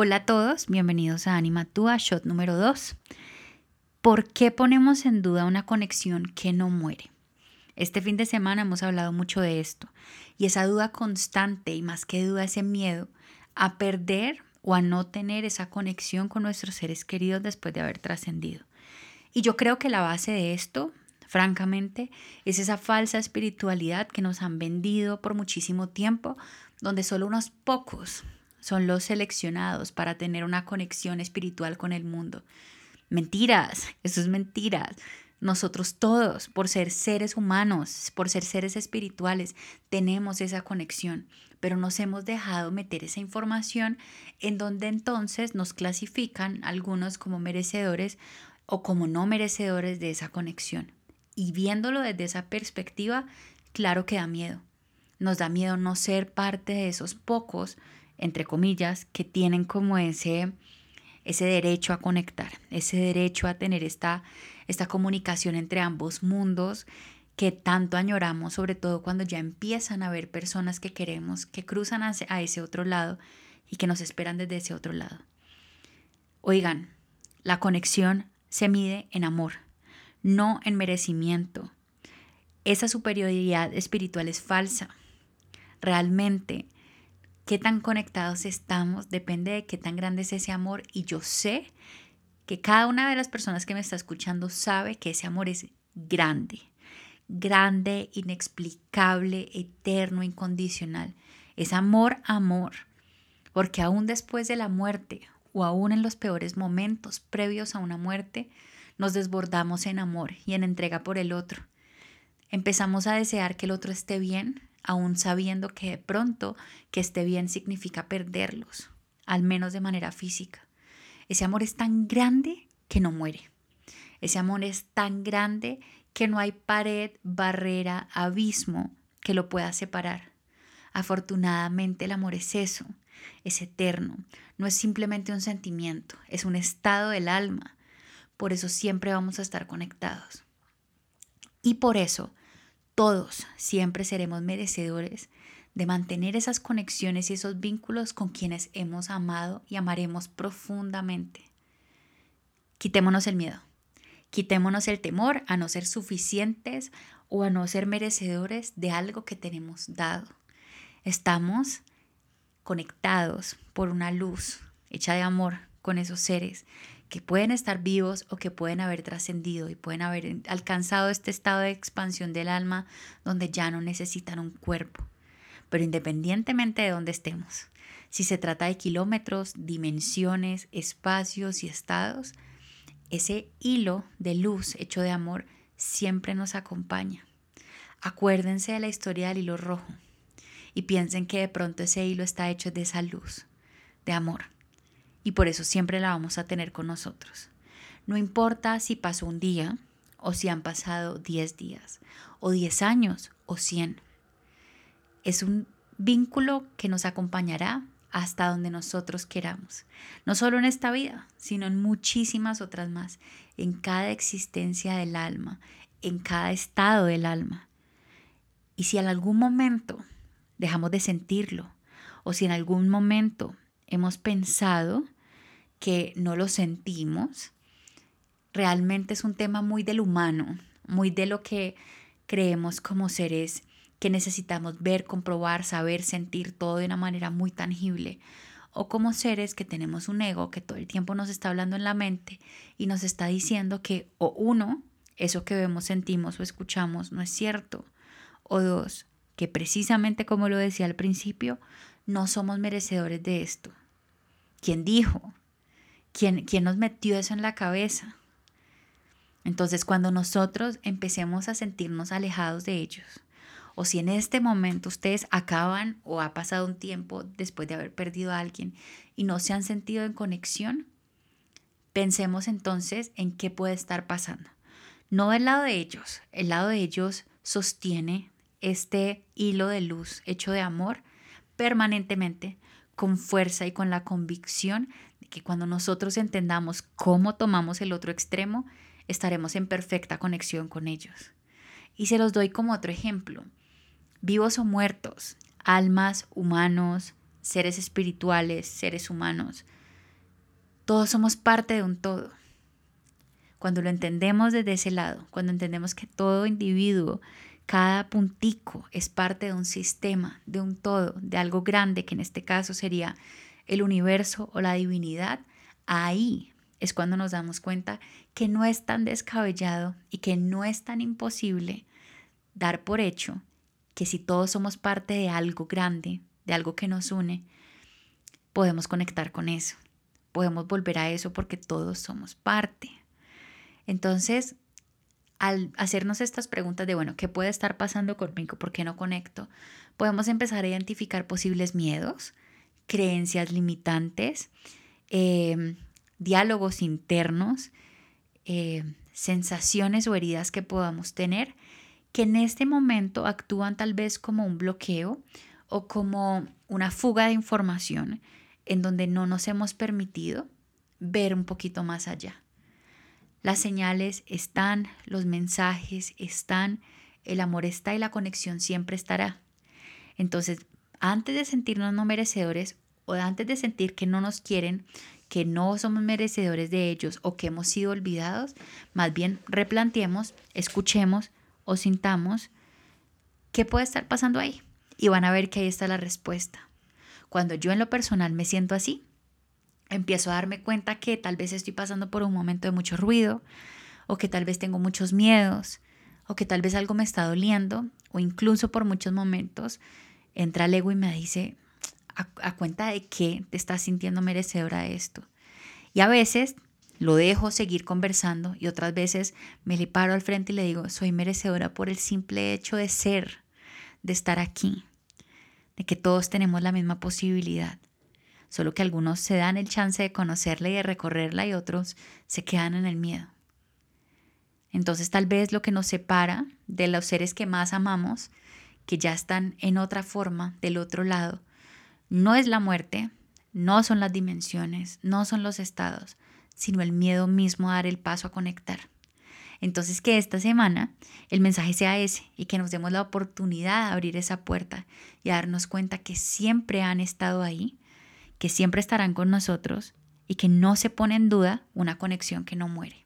Hola a todos, bienvenidos a Anima Tua, shot número 2. ¿Por qué ponemos en duda una conexión que no muere? Este fin de semana hemos hablado mucho de esto y esa duda constante y más que duda ese miedo a perder o a no tener esa conexión con nuestros seres queridos después de haber trascendido. Y yo creo que la base de esto, francamente, es esa falsa espiritualidad que nos han vendido por muchísimo tiempo, donde solo unos pocos son los seleccionados para tener una conexión espiritual con el mundo. Mentiras, eso es mentiras. Nosotros todos, por ser seres humanos, por ser seres espirituales, tenemos esa conexión, pero nos hemos dejado meter esa información en donde entonces nos clasifican algunos como merecedores o como no merecedores de esa conexión. Y viéndolo desde esa perspectiva, claro que da miedo. Nos da miedo no ser parte de esos pocos entre comillas, que tienen como ese, ese derecho a conectar, ese derecho a tener esta, esta comunicación entre ambos mundos que tanto añoramos, sobre todo cuando ya empiezan a haber personas que queremos, que cruzan a ese otro lado y que nos esperan desde ese otro lado. Oigan, la conexión se mide en amor, no en merecimiento. Esa superioridad espiritual es falsa. Realmente qué tan conectados estamos, depende de qué tan grande es ese amor y yo sé que cada una de las personas que me está escuchando sabe que ese amor es grande, grande, inexplicable, eterno, incondicional. Es amor, amor, porque aún después de la muerte o aún en los peores momentos previos a una muerte, nos desbordamos en amor y en entrega por el otro. Empezamos a desear que el otro esté bien, aún sabiendo que de pronto que esté bien significa perderlos, al menos de manera física. Ese amor es tan grande que no muere. Ese amor es tan grande que no hay pared, barrera, abismo que lo pueda separar. Afortunadamente el amor es eso, es eterno, no es simplemente un sentimiento, es un estado del alma. Por eso siempre vamos a estar conectados. Y por eso todos siempre seremos merecedores de mantener esas conexiones y esos vínculos con quienes hemos amado y amaremos profundamente. Quitémonos el miedo, quitémonos el temor a no ser suficientes o a no ser merecedores de algo que tenemos dado. Estamos conectados por una luz hecha de amor con esos seres que pueden estar vivos o que pueden haber trascendido y pueden haber alcanzado este estado de expansión del alma donde ya no necesitan un cuerpo. Pero independientemente de donde estemos, si se trata de kilómetros, dimensiones, espacios y estados, ese hilo de luz hecho de amor siempre nos acompaña. Acuérdense de la historia del hilo rojo y piensen que de pronto ese hilo está hecho de esa luz, de amor y por eso siempre la vamos a tener con nosotros. No importa si pasó un día o si han pasado 10 días o 10 años o 100. Es un vínculo que nos acompañará hasta donde nosotros queramos, no solo en esta vida, sino en muchísimas otras más, en cada existencia del alma, en cada estado del alma. Y si en algún momento dejamos de sentirlo, o si en algún momento hemos pensado que no lo sentimos, realmente es un tema muy del humano, muy de lo que creemos como seres que necesitamos ver, comprobar, saber, sentir todo de una manera muy tangible. O como seres que tenemos un ego que todo el tiempo nos está hablando en la mente y nos está diciendo que o uno, eso que vemos, sentimos o escuchamos no es cierto. O dos, que precisamente como lo decía al principio, no somos merecedores de esto. ¿Quién dijo? ¿Quién, nos metió eso en la cabeza? Entonces, cuando nosotros empecemos a sentirnos alejados de ellos, o si en este momento ustedes acaban o ha pasado un tiempo después de haber perdido a alguien y no se han sentido en conexión, pensemos entonces en qué puede estar pasando. No del lado de ellos, el lado de ellos sostiene este hilo de luz hecho de amor permanentemente, con fuerza y con la convicción que cuando nosotros entendamos cómo tomamos el otro extremo, estaremos en perfecta conexión con ellos. Y se los doy como otro ejemplo. Vivos o muertos, almas, humanos, seres espirituales, seres humanos, Todos somos parte de un todo. Cuando lo entendemos desde ese lado, cuando entendemos que todo individuo, cada puntico es parte de un sistema, de un todo, de algo grande, que en este caso sería el universo o la divinidad, ahí es cuando nos damos cuenta que no es tan descabellado y que no es tan imposible dar por hecho que si todos somos parte de algo grande, de algo que nos une, podemos conectar con eso, podemos volver a eso porque todos somos parte. Entonces, al hacernos estas preguntas de, bueno, ¿qué puede estar pasando conmigo? ¿Por qué no conecto? Podemos empezar a identificar posibles miedos, creencias limitantes, eh, diálogos internos, eh, sensaciones o heridas que podamos tener que en este momento actúan tal vez como un bloqueo o como una fuga de información en donde no nos hemos permitido ver un poquito más allá. Las señales están, los mensajes están, el amor está y la conexión siempre estará. Entonces, antes de sentirnos no merecedores o antes de sentir que no nos quieren, que no somos merecedores de ellos o que hemos sido olvidados, más bien replanteemos, escuchemos o sintamos qué puede estar pasando ahí. Y van a ver que ahí está la respuesta. Cuando yo en lo personal me siento así, empiezo a darme cuenta que tal vez estoy pasando por un momento de mucho ruido, o que tal vez tengo muchos miedos, o que tal vez algo me está doliendo, o incluso por muchos momentos entra el ego y me dice, a, cuenta de que te estás sintiendo merecedora de esto. Y a veces lo dejo seguir conversando y otras veces me le paro al frente y le digo, soy merecedora por el simple hecho de ser, de estar aquí, de que todos tenemos la misma posibilidad. Solo que algunos se dan el chance de conocerla y de recorrerla y otros se quedan en el miedo. Entonces tal vez lo que nos separa de los seres que más amamos, que ya están en otra forma, del otro lado, no es la muerte, no son las dimensiones, no son los estados, sino el miedo mismo a dar el paso a conectar. Entonces que esta semana el mensaje sea ese y que nos demos la oportunidad de abrir esa puerta y darnos cuenta que siempre han estado ahí, que siempre estarán con nosotros y que no se pone en duda una conexión que no muere.